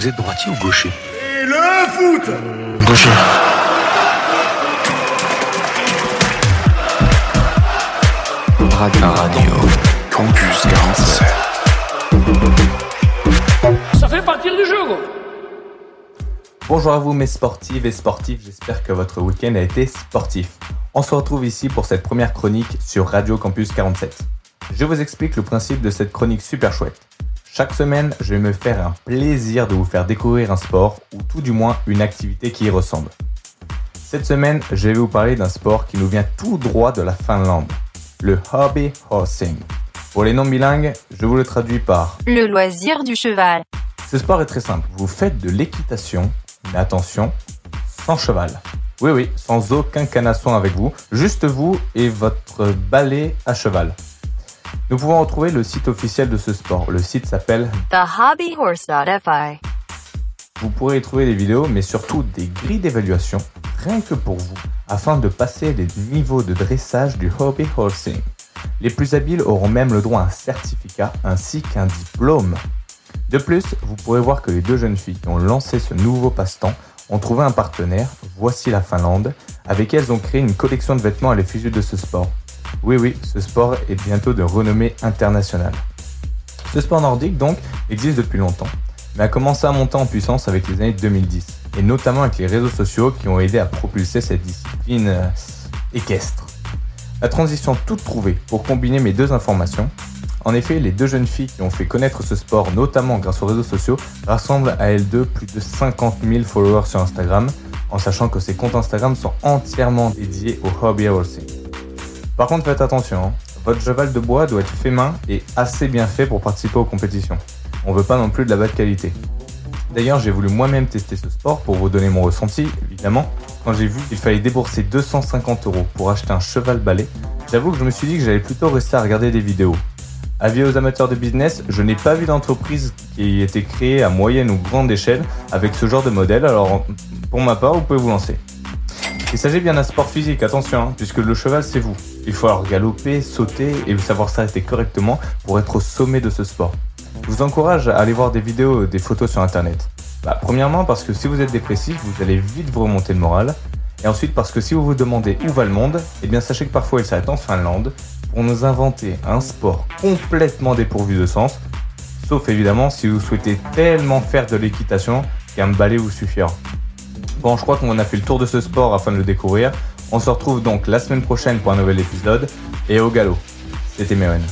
Vous êtes droitier ou gaucher Et le foot Gaucher. Radio. Radio. Campus 47. Ça fait partir du jeu, quoi. Bonjour à vous mes sportives et sportifs, j'espère que votre week-end a été sportif. On se retrouve ici pour cette première chronique sur Radio Campus 47. Je vous explique le principe de cette chronique super chouette. Chaque semaine, je vais me faire un plaisir de vous faire découvrir un sport ou tout du moins une activité qui y ressemble. Cette semaine, je vais vous parler d'un sport qui nous vient tout droit de la Finlande, le hobby horsing. Pour les non bilingues, je vous le traduis par Le loisir du cheval. ce sport est très simple. Vous faites de l'équitation, mais attention, sans cheval. Oui, oui, sans aucun canasson avec vous, juste vous et votre balai à cheval. Nous pouvons retrouver le site officiel de ce sport. Le site s'appelle TheHobbyHorse.fi. Vous pourrez y trouver des vidéos, mais surtout des grilles d'évaluation, rien que pour vous, afin de passer les niveaux de dressage du hobby horsing. Les plus habiles auront même le droit à un certificat ainsi qu'un diplôme. De plus, vous pourrez voir que les deux jeunes filles qui ont lancé ce nouveau passe-temps ont trouvé un partenaire, voici la Finlande, avec qui elles ont créé une collection de vêtements à l'effigie de ce sport. Oui oui, ce sport est bientôt de renommée internationale. Ce sport nordique donc existe depuis longtemps, mais a commencé à monter en puissance avec les années 2010, et notamment avec les réseaux sociaux qui ont aidé à propulser cette discipline euh, équestre. La transition toute trouvée pour combiner mes deux informations. En effet, les deux jeunes filles qui ont fait connaître ce sport, notamment grâce aux réseaux sociaux, rassemblent à elles deux plus de 50 000 followers sur Instagram, en sachant que ces comptes Instagram sont entièrement dédiés au hobby horsing. Par contre, faites attention, hein. votre cheval de bois doit être fait main et assez bien fait pour participer aux compétitions. On veut pas non plus de la bas de qualité. D'ailleurs, j'ai voulu moi-même tester ce sport pour vous donner mon ressenti, évidemment. Quand j'ai vu qu'il fallait débourser 250 euros pour acheter un cheval balai, j'avoue que je me suis dit que j'allais plutôt rester à regarder des vidéos. Avis aux amateurs de business, je n'ai pas vu d'entreprise qui ait été créée à moyenne ou grande échelle avec ce genre de modèle, alors pour ma part, vous pouvez vous lancer. Il s'agit bien d'un sport physique, attention, hein, puisque le cheval c'est vous. Il faut alors galoper, sauter et savoir s'arrêter correctement pour être au sommet de ce sport. Je vous encourage à aller voir des vidéos, des photos sur internet. Bah, premièrement parce que si vous êtes dépressif, vous allez vite vous remonter le moral. Et ensuite parce que si vous vous demandez où va le monde, eh bien sachez que parfois il s'arrête en Finlande pour nous inventer un sport complètement dépourvu de sens. Sauf évidemment si vous souhaitez tellement faire de l'équitation qu'un balai vous suffira. Bon, je crois qu'on a fait le tour de ce sport afin de le découvrir. On se retrouve donc la semaine prochaine pour un nouvel épisode. Et au galop, c'était Meren.